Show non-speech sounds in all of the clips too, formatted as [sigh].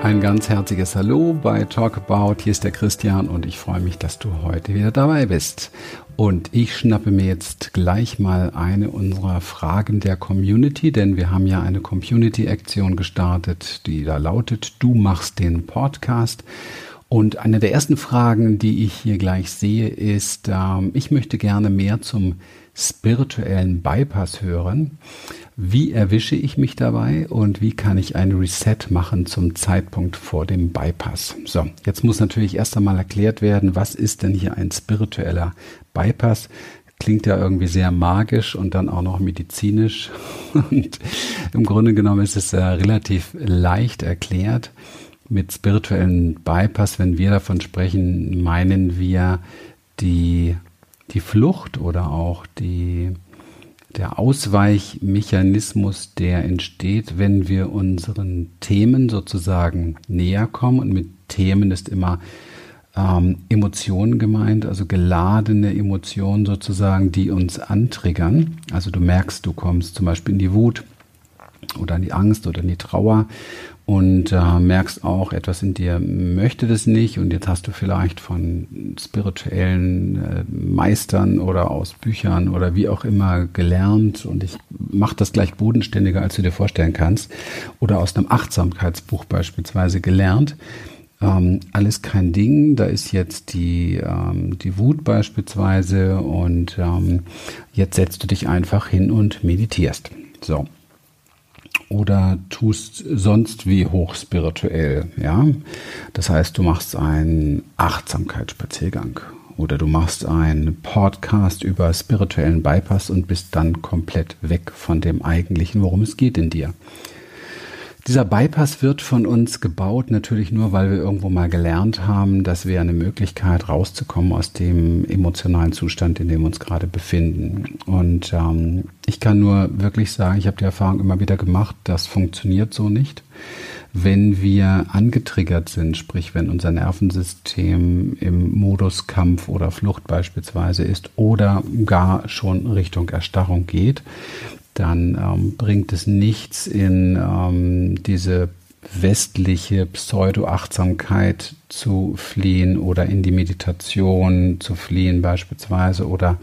Ein ganz herzliches Hallo bei Talk About. Hier ist der Christian und ich freue mich, dass du heute wieder dabei bist. Und ich schnappe mir jetzt gleich mal eine unserer Fragen der Community, denn wir haben ja eine Community-Aktion gestartet, die da lautet, du machst den Podcast. Und eine der ersten Fragen, die ich hier gleich sehe, ist, äh, ich möchte gerne mehr zum spirituellen Bypass hören. Wie erwische ich mich dabei und wie kann ich ein Reset machen zum Zeitpunkt vor dem Bypass? So, jetzt muss natürlich erst einmal erklärt werden, was ist denn hier ein spiritueller Bypass? Klingt ja irgendwie sehr magisch und dann auch noch medizinisch. [laughs] Und im Grunde genommen ist es äh, relativ leicht erklärt. Mit spirituellen Bypass, wenn wir davon sprechen, meinen wir die, die Flucht oder auch die der Ausweichmechanismus, der entsteht, wenn wir unseren Themen sozusagen näher kommen. Und mit Themen ist immer ähm, Emotionen gemeint, also geladene Emotionen sozusagen, die uns antriggern. Also du merkst, du kommst zum Beispiel in die Wut oder in die Angst oder in die Trauer. Und äh, merkst auch, etwas in dir möchte das nicht. Und jetzt hast du vielleicht von spirituellen äh, Meistern oder aus Büchern oder wie auch immer gelernt. Und ich mache das gleich bodenständiger, als du dir vorstellen kannst. Oder aus einem Achtsamkeitsbuch beispielsweise gelernt. Ähm, alles kein Ding, da ist jetzt die, ähm, die Wut beispielsweise. Und ähm, jetzt setzt du dich einfach hin und meditierst. So, oder tust sonst wie hochspirituell, ja. Das heißt, du machst einen Achtsamkeitsspaziergang oder du machst einen Podcast über spirituellen Bypass und bist dann komplett weg von dem eigentlichen, worum es geht in dir. Dieser Bypass wird von uns gebaut, natürlich nur, weil wir irgendwo mal gelernt haben, dass wir eine Möglichkeit rauszukommen aus dem emotionalen Zustand, in dem wir uns gerade befinden. Und ähm, ich kann nur wirklich sagen, ich habe die Erfahrung immer wieder gemacht, das funktioniert so nicht. Wenn wir angetriggert sind, sprich wenn unser Nervensystem im Modus Kampf oder Flucht beispielsweise ist oder gar schon Richtung Erstarrung geht, dann ähm, bringt es nichts in ähm, diese westliche Pseudo-Achtsamkeit zu fliehen oder in die Meditation zu fliehen beispielsweise oder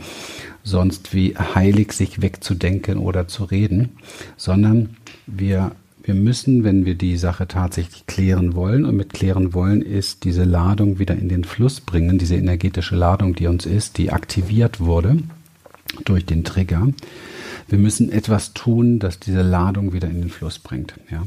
sonst wie heilig sich wegzudenken oder zu reden, sondern wir, wir müssen, wenn wir die Sache tatsächlich klären wollen, und mit klären wollen ist diese Ladung wieder in den Fluss bringen, diese energetische Ladung, die uns ist, die aktiviert wurde durch den Trigger, wir müssen etwas tun, das diese Ladung wieder in den Fluss bringt. Ja.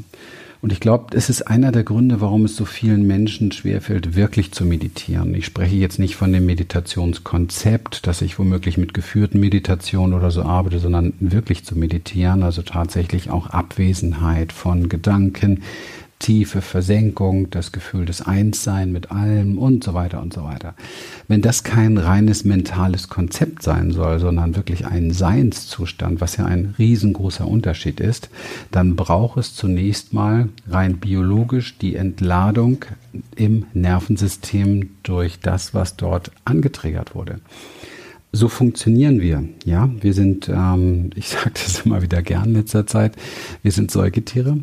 Und ich glaube, es ist einer der Gründe, warum es so vielen Menschen schwerfällt, wirklich zu meditieren. Ich spreche jetzt nicht von dem Meditationskonzept, dass ich womöglich mit geführten Meditationen oder so arbeite, sondern wirklich zu meditieren, also tatsächlich auch Abwesenheit von Gedanken, tiefe Versenkung, das Gefühl des Einssein mit allem und so weiter und so weiter. Wenn das kein reines mentales Konzept sein soll, sondern wirklich ein Seinszustand, was ja ein riesengroßer Unterschied ist, dann braucht es zunächst mal rein biologisch die Entladung im Nervensystem durch das, was dort angetriggert wurde so funktionieren wir. Ja, wir sind, ähm, [laughs] ich sage das immer wieder gern in letzter Zeit, wir sind Säugetiere.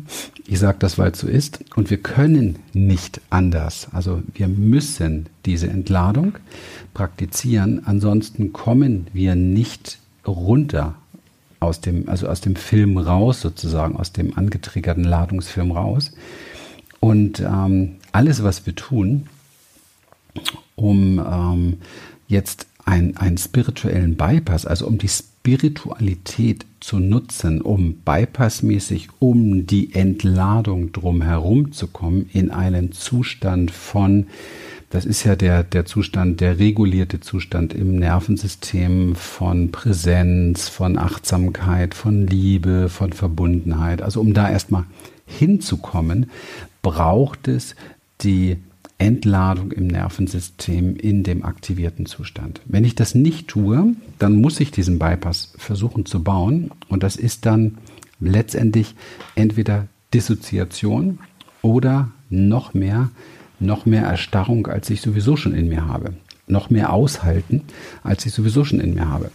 Ich sage das, weil es so ist. Und wir können nicht anders. Also wir müssen diese Entladung praktizieren. Ansonsten kommen wir nicht runter aus dem, also aus dem Film raus, sozusagen, aus dem angetriggerten Ladungsfilm raus. Und ähm, alles, was wir tun, um ähm, jetzt ein, einen spirituellen Bypass, also um die Spiritualität zu nutzen, um bypassmäßig um die Entladung drumherum zu kommen in einen Zustand von, das ist ja der, der Zustand, der regulierte Zustand im Nervensystem von Präsenz, von Achtsamkeit, von Liebe, von Verbundenheit. Also um da erstmal hinzukommen, braucht es die Entladung im Nervensystem in dem aktivierten Zustand. Wenn ich das nicht tue, dann muss ich diesen Bypass versuchen zu bauen und das ist dann letztendlich entweder Dissoziation oder noch mehr, noch mehr Erstarrung, als ich sowieso schon in mir habe. Noch mehr aushalten, als ich sowieso schon in mir habe.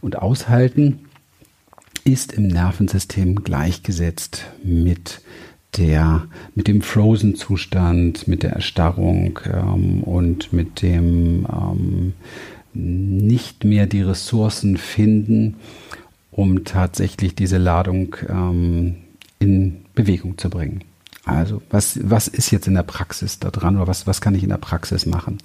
Und aushalten ist im Nervensystem gleichgesetzt mit der, mit dem Frozen-Zustand, mit der Erstarrung ähm, und mit dem ähm, nicht mehr die Ressourcen finden, um tatsächlich diese Ladung ähm, in Bewegung zu bringen. Also was, was ist jetzt in der Praxis da dran oder was, was kann ich in der Praxis machen?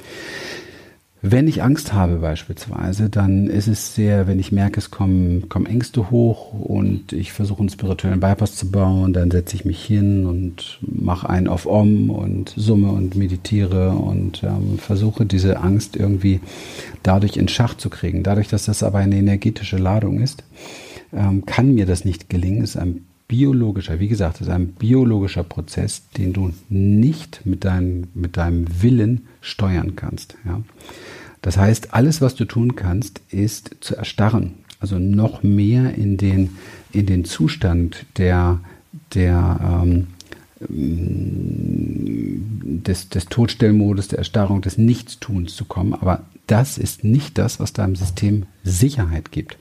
Wenn ich Angst habe beispielsweise, dann ist es sehr, wenn ich merke, es kommen, kommen Ängste hoch und ich versuche einen spirituellen Bypass zu bauen, dann setze ich mich hin und mache einen auf Om und summe und meditiere und ähm, versuche diese Angst irgendwie dadurch in Schach zu kriegen. Dadurch, dass das aber eine energetische Ladung ist, ähm, kann mir das nicht gelingen. Ist ein biologischer, wie gesagt, es ist ein biologischer Prozess, den du nicht mit deinem, mit deinem Willen steuern kannst. Ja. Das heißt, alles, was du tun kannst, ist zu erstarren. Also noch mehr in den, in den Zustand der, der, ähm, des, des Todstellmodus, der Erstarrung, des Nichtstuns zu kommen. Aber das ist nicht das, was deinem System Sicherheit gibt.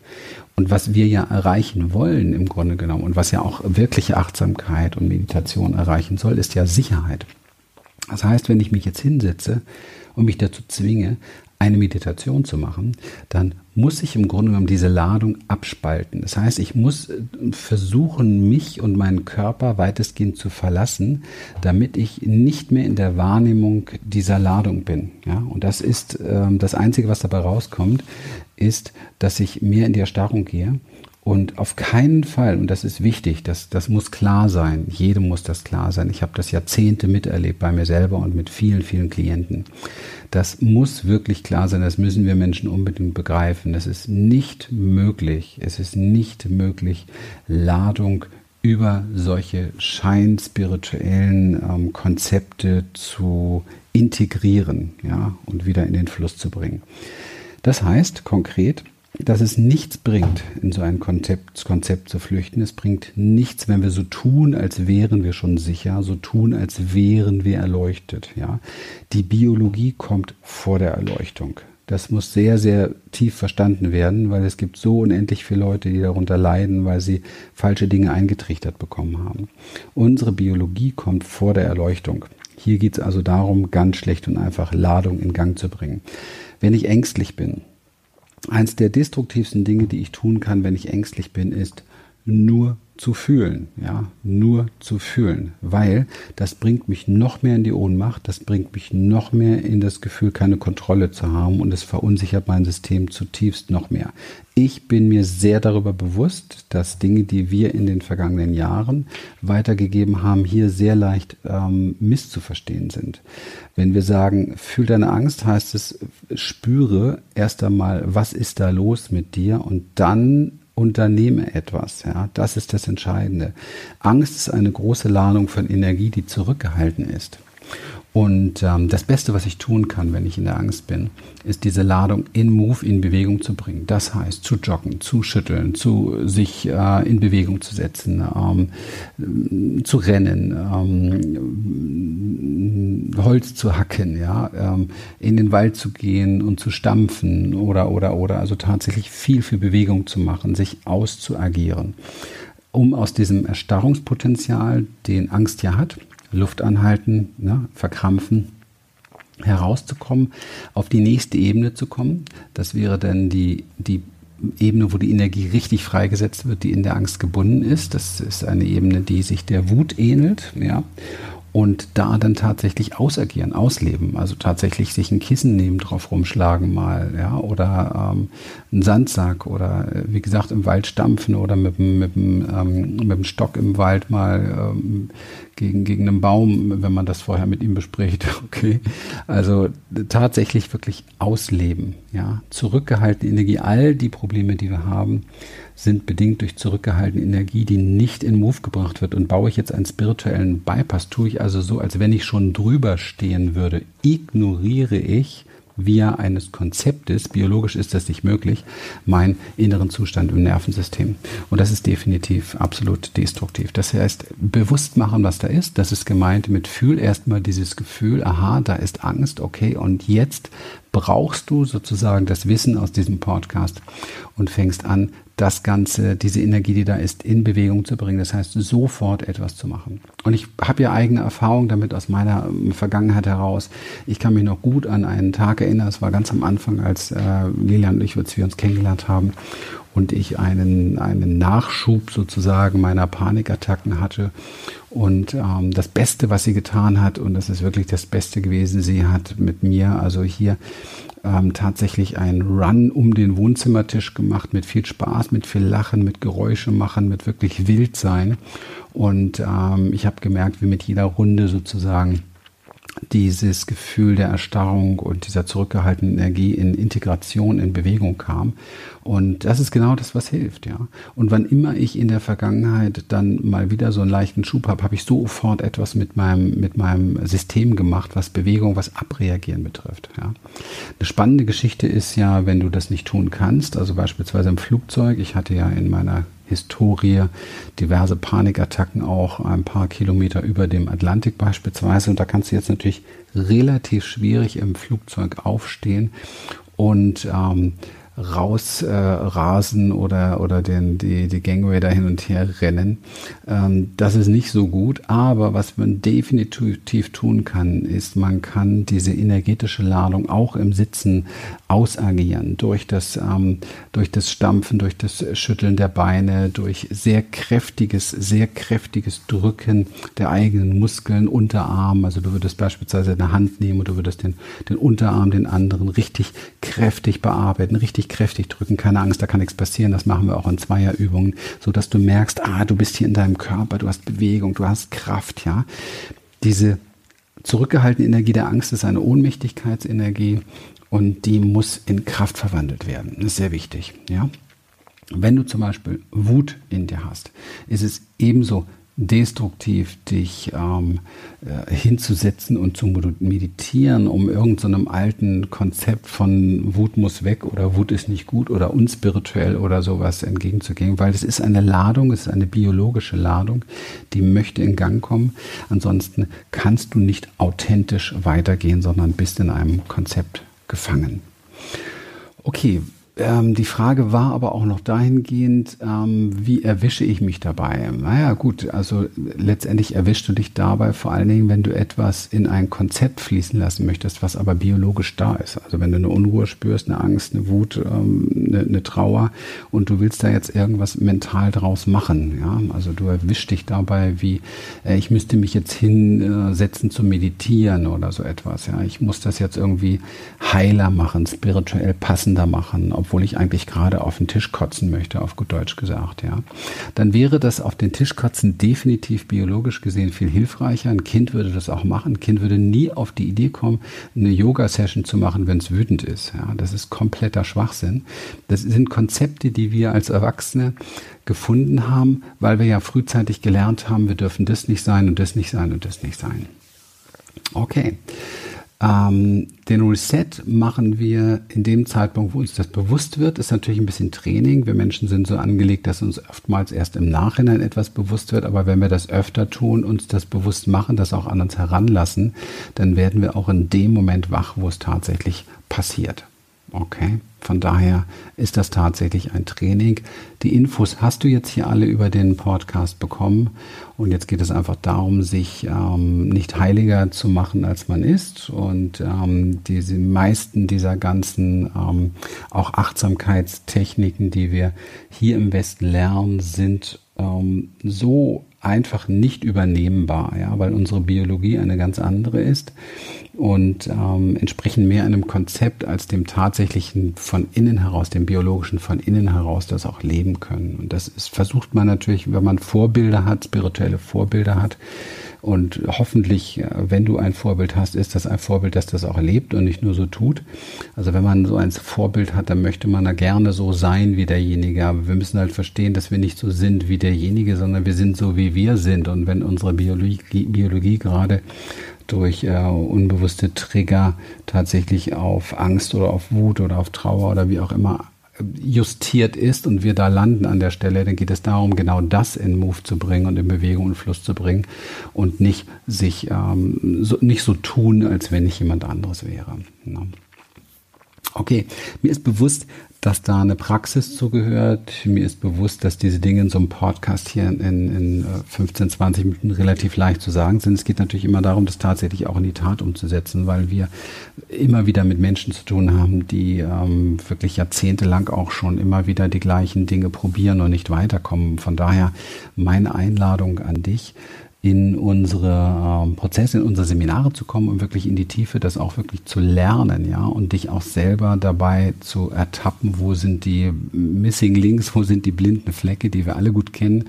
Und was wir ja erreichen wollen im Grunde genommen und was ja auch wirkliche Achtsamkeit und Meditation erreichen soll, ist ja Sicherheit. Das heißt, wenn ich mich jetzt hinsetze und mich dazu zwinge, eine Meditation zu machen, dann muss ich im Grunde genommen diese Ladung abspalten. Das heißt, ich muss äh, versuchen, mich und meinen Körper weitestgehend zu verlassen, damit ich nicht mehr in der Wahrnehmung dieser Ladung bin. Ja, und das ist ähm, das Einzige, was dabei rauskommt, ist, dass ich mehr in die Erstarrung gehe und auf keinen Fall, und das ist wichtig, das, das muss klar sein, jedem muss das klar sein. Ich habe das Jahrzehnte miterlebt bei mir selber und mit vielen, vielen Klienten. Das muss wirklich klar sein, das müssen wir Menschen unbedingt begreifen. Das ist nicht möglich, es ist nicht möglich, Ladung über solche scheinspirituellen ähm, Konzepte zu integrieren ja, und wieder in den Fluss zu bringen. Das heißt konkret, dass es nichts bringt, in so ein Konzept, Konzept zu flüchten. Es bringt nichts, wenn wir so tun, als wären wir schon sicher, so tun, als wären wir erleuchtet. Ja, die Biologie kommt vor der Erleuchtung. Das muss sehr, sehr tief verstanden werden, weil es gibt so unendlich viele Leute, die darunter leiden, weil sie falsche Dinge eingetrichtert bekommen haben. Unsere Biologie kommt vor der Erleuchtung. Hier geht es also darum, ganz schlecht und einfach Ladung in Gang zu bringen. Wenn ich ängstlich bin, Eins der destruktivsten Dinge, die ich tun kann, wenn ich ängstlich bin, ist nur zu fühlen, ja, nur zu fühlen, weil das bringt mich noch mehr in die Ohnmacht, das bringt mich noch mehr in das Gefühl, keine Kontrolle zu haben und es verunsichert mein System zutiefst noch mehr. Ich bin mir sehr darüber bewusst, dass Dinge, die wir in den vergangenen Jahren weitergegeben haben, hier sehr leicht ähm, misszuverstehen sind. Wenn wir sagen, fühl deine Angst, heißt es, spüre erst einmal, was ist da los mit dir und dann unternehme etwas. Ja, das ist das Entscheidende. Angst ist eine große Ladung von Energie, die zurückgehalten ist. Und ähm, das Beste, was ich tun kann, wenn ich in der Angst bin, ist diese Ladung in Move in Bewegung zu bringen. Das heißt, zu joggen, zu schütteln, zu sich äh, in Bewegung zu setzen, ähm, zu rennen, ähm, Holz zu hacken, ja, ähm, in den Wald zu gehen und zu stampfen oder oder oder also tatsächlich viel für Bewegung zu machen, sich auszuagieren, um aus diesem Erstarrungspotenzial, den Angst ja hat, Luft anhalten, ne, verkrampfen, herauszukommen, auf die nächste Ebene zu kommen. Das wäre dann die, die Ebene, wo die Energie richtig freigesetzt wird, die in der Angst gebunden ist. Das ist eine Ebene, die sich der Wut ähnelt, ja und da dann tatsächlich ausagieren, ausleben. Also tatsächlich sich ein Kissen nehmen, drauf rumschlagen mal, ja, oder ähm, einen Sandsack oder äh, wie gesagt im Wald stampfen oder mit, mit, ähm, mit dem Stock im Wald mal ähm, gegen, gegen einen Baum, wenn man das vorher mit ihm bespricht. [laughs] Okay. Also tatsächlich wirklich ausleben, ja. Zurückgehaltene Energie, all die Probleme, die wir haben, sind bedingt durch zurückgehaltene Energie, die nicht in Move gebracht wird. Und baue ich jetzt einen spirituellen Bypass, tue ich also so, als wenn ich schon drüber stehen würde, ignoriere ich via eines Konzeptes, biologisch ist das nicht möglich, meinen inneren Zustand im Nervensystem. Und das ist definitiv absolut destruktiv. Das heißt, bewusst machen, was da ist. Das ist gemeint mit fühl erstmal dieses Gefühl, aha, da ist Angst, okay, und jetzt brauchst du sozusagen das Wissen aus diesem Podcast und fängst an, das Ganze, diese Energie, die da ist, in Bewegung zu bringen. Das heißt, sofort etwas zu machen. Und ich habe ja eigene Erfahrung damit aus meiner ähm, Vergangenheit heraus. Ich kann mich noch gut an einen Tag erinnern, es war ganz am Anfang, als äh, Lilian und ich, wir uns kennengelernt haben und ich einen, einen Nachschub sozusagen meiner Panikattacken hatte. Und ähm, das Beste, was sie getan hat, und das ist wirklich das Beste gewesen, sie hat mit mir, also hier ähm, tatsächlich einen Run um den Wohnzimmertisch gemacht, mit viel Spaß, mit viel Lachen, mit Geräusche machen, mit wirklich wild sein. Und ähm, ich habe gemerkt, wie mit jeder Runde sozusagen dieses Gefühl der Erstarrung und dieser zurückgehaltenen Energie in Integration, in Bewegung kam. Und das ist genau das, was hilft, ja. Und wann immer ich in der Vergangenheit dann mal wieder so einen leichten Schub habe, habe ich sofort etwas mit meinem, mit meinem System gemacht, was Bewegung, was Abreagieren betrifft, ja. Eine spannende Geschichte ist ja, wenn du das nicht tun kannst, also beispielsweise im Flugzeug. Ich hatte ja in meiner Historie, diverse Panikattacken auch ein paar Kilometer über dem Atlantik beispielsweise. Und da kannst du jetzt natürlich relativ schwierig im Flugzeug aufstehen und ähm, rausrasen äh, oder, oder den, die, die Gangway da hin und her rennen. Ähm, das ist nicht so gut, aber was man definitiv tun kann, ist, man kann diese energetische Ladung auch im Sitzen ausagieren durch das, ähm, durch das Stampfen, durch das Schütteln der Beine, durch sehr kräftiges, sehr kräftiges Drücken der eigenen Muskeln, Unterarm. Also du würdest beispielsweise eine Hand nehmen und du würdest den, den Unterarm, den anderen richtig kräftig bearbeiten, richtig kräftig drücken. Keine Angst, da kann nichts passieren. Das machen wir auch in Zweierübungen, so dass du merkst, ah, du bist hier in deinem Körper, du hast Bewegung, du hast Kraft, ja. Diese zurückgehaltene Energie der Angst ist eine Ohnmächtigkeitsenergie und die muss in Kraft verwandelt werden. Das ist sehr wichtig, ja. Wenn du zum Beispiel Wut in dir hast, ist es ebenso destruktiv, dich ähm, äh, hinzusetzen und zu meditieren, um irgendeinem so alten Konzept von Wut muss weg oder Wut ist nicht gut oder unspirituell oder sowas entgegenzugehen, weil es ist eine Ladung, es ist eine biologische Ladung, die möchte in Gang kommen. Ansonsten kannst du nicht authentisch weitergehen, sondern bist in einem Konzept gefangen. Okay, ähm, die Frage war aber auch noch dahingehend, ähm, wie erwische ich mich dabei? Naja, gut, also letztendlich erwischst du dich dabei vor allen Dingen, wenn du etwas in ein Konzept fließen lassen möchtest, was aber biologisch da ist. Also wenn du eine Unruhe spürst, eine Angst, eine Wut, ähm, eine, eine, Trauer und du willst da jetzt irgendwas mental draus machen. Ja? Also du erwischst dich dabei, wie äh, ich müsste mich jetzt hinsetzen zu meditieren oder so etwas. Ja? Ich muss das jetzt irgendwie heiler machen, spirituell passender machen, obwohl ich eigentlich gerade auf den Tisch kotzen möchte, auf gut Deutsch gesagt, ja, dann wäre das auf den Tisch kotzen definitiv biologisch gesehen viel hilfreicher. Ein Kind würde das auch machen. Ein Kind würde nie auf die Idee kommen, eine Yoga-Session zu machen, wenn es wütend ist. Ja, das ist kompletter Schwachsinn. Das sind Konzepte, die wir als Erwachsene gefunden haben, weil wir ja frühzeitig gelernt haben, wir dürfen das nicht sein und das nicht sein und das nicht sein. Okay. Ähm, den Reset machen wir in dem Zeitpunkt, wo uns das bewusst wird, ist natürlich ein bisschen Training. Wir Menschen sind so angelegt, dass uns oftmals erst im Nachhinein etwas bewusst wird. Aber wenn wir das öfter tun, uns das bewusst machen, das auch an uns heranlassen, dann werden wir auch in dem Moment wach, wo es tatsächlich passiert. Okay, von daher ist das tatsächlich ein Training. Die Infos hast du jetzt hier alle über den Podcast bekommen und jetzt geht es einfach darum, sich ähm, nicht heiliger zu machen, als man ist und ähm, diese meisten dieser ganzen ähm, auch Achtsamkeitstechniken, die wir hier im Westen lernen, sind ähm, so einfach nicht übernehmbar, ja, weil unsere Biologie eine ganz andere ist und ähm, entsprechen mehr einem Konzept als dem tatsächlichen von innen heraus, dem biologischen von innen heraus, das auch leben können. Und das ist, versucht man natürlich, wenn man Vorbilder hat, spirituelle Vorbilder hat, und hoffentlich, äh, wenn du ein Vorbild hast, ist das ein Vorbild, das das auch erlebt und nicht nur so tut. Also wenn man so ein Vorbild hat, dann möchte man da gerne so sein wie derjenige. Aber wir müssen halt verstehen, dass wir nicht so sind wie derjenige, sondern wir sind so, wie wir sind. Und wenn unsere Biologie, Biologie gerade durch äh, unbewusste Trigger tatsächlich auf Angst oder auf Wut oder auf Trauer oder wie auch immer justiert ist und wir da landen an der Stelle, dann geht es darum, genau das in Move zu bringen und in Bewegung und Fluss zu bringen und nicht sich ähm, so, nicht so tun, als wenn ich jemand anderes wäre. Ne? Okay, mir ist bewusst, dass da eine Praxis zugehört. Mir ist bewusst, dass diese Dinge in so einem Podcast hier in, in 15, 20 Minuten relativ leicht zu sagen sind. Es geht natürlich immer darum, das tatsächlich auch in die Tat umzusetzen, weil wir immer wieder mit Menschen zu tun haben, die ähm, wirklich jahrzehntelang auch schon immer wieder die gleichen Dinge probieren und nicht weiterkommen. Von daher meine Einladung an dich, in unsere ähm, Prozesse, in unsere Seminare zu kommen und wirklich in die Tiefe, das auch wirklich zu lernen, ja, und dich auch selber dabei zu ertappen, wo sind die Missing Links, wo sind die blinden Flecke, die wir alle gut kennen.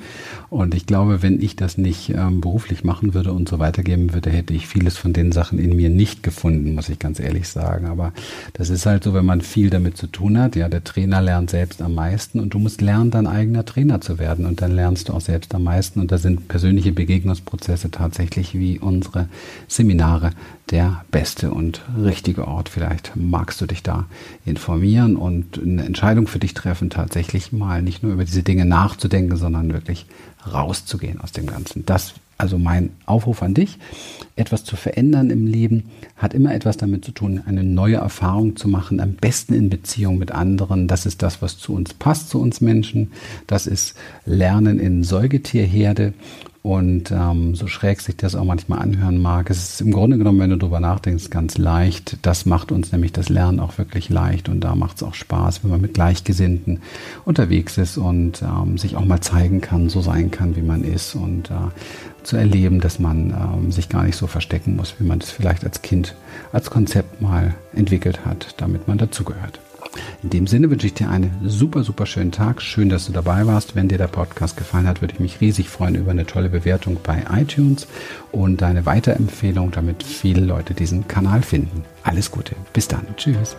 Und ich glaube, wenn ich das nicht ähm, beruflich machen würde und so weitergeben würde, hätte ich vieles von den Sachen in mir nicht gefunden, muss ich ganz ehrlich sagen. Aber das ist halt so, wenn man viel damit zu tun hat, ja, der Trainer lernt selbst am meisten und du musst lernen, dein eigener Trainer zu werden und dann lernst du auch selbst am meisten und da sind persönliche Begegnungs Entwicklungsprozesse tatsächlich wie unsere Seminare der beste und richtige Ort. Vielleicht magst du dich da informieren und eine Entscheidung für dich treffen, tatsächlich mal nicht nur über diese Dinge nachzudenken, sondern wirklich rauszugehen aus dem Ganzen. Das also mein Aufruf an dich, etwas zu verändern im Leben, hat immer etwas damit zu tun, eine neue Erfahrung zu machen, am besten in Beziehung mit anderen. Das ist das, was zu uns passt, zu uns Menschen. Das ist Lernen in Säugetierherde. Und ähm, so schräg sich das auch manchmal anhören mag, es ist im Grunde genommen, wenn du drüber nachdenkst, ganz leicht. Das macht uns nämlich das Lernen auch wirklich leicht und da macht es auch Spaß, wenn man mit Gleichgesinnten unterwegs ist und ähm, sich auch mal zeigen kann, so sein kann, wie man ist und äh, zu erleben, dass man ähm, sich gar nicht so verstecken muss, wie man das vielleicht als Kind als Konzept mal entwickelt hat, damit man dazugehört. In dem Sinne wünsche ich dir einen super, super schönen Tag. Schön, dass du dabei warst. Wenn dir der Podcast gefallen hat, würde ich mich riesig freuen über eine tolle Bewertung bei iTunes und deine Weiterempfehlung, damit viele Leute diesen Kanal finden. Alles Gute. Bis dann. Tschüss.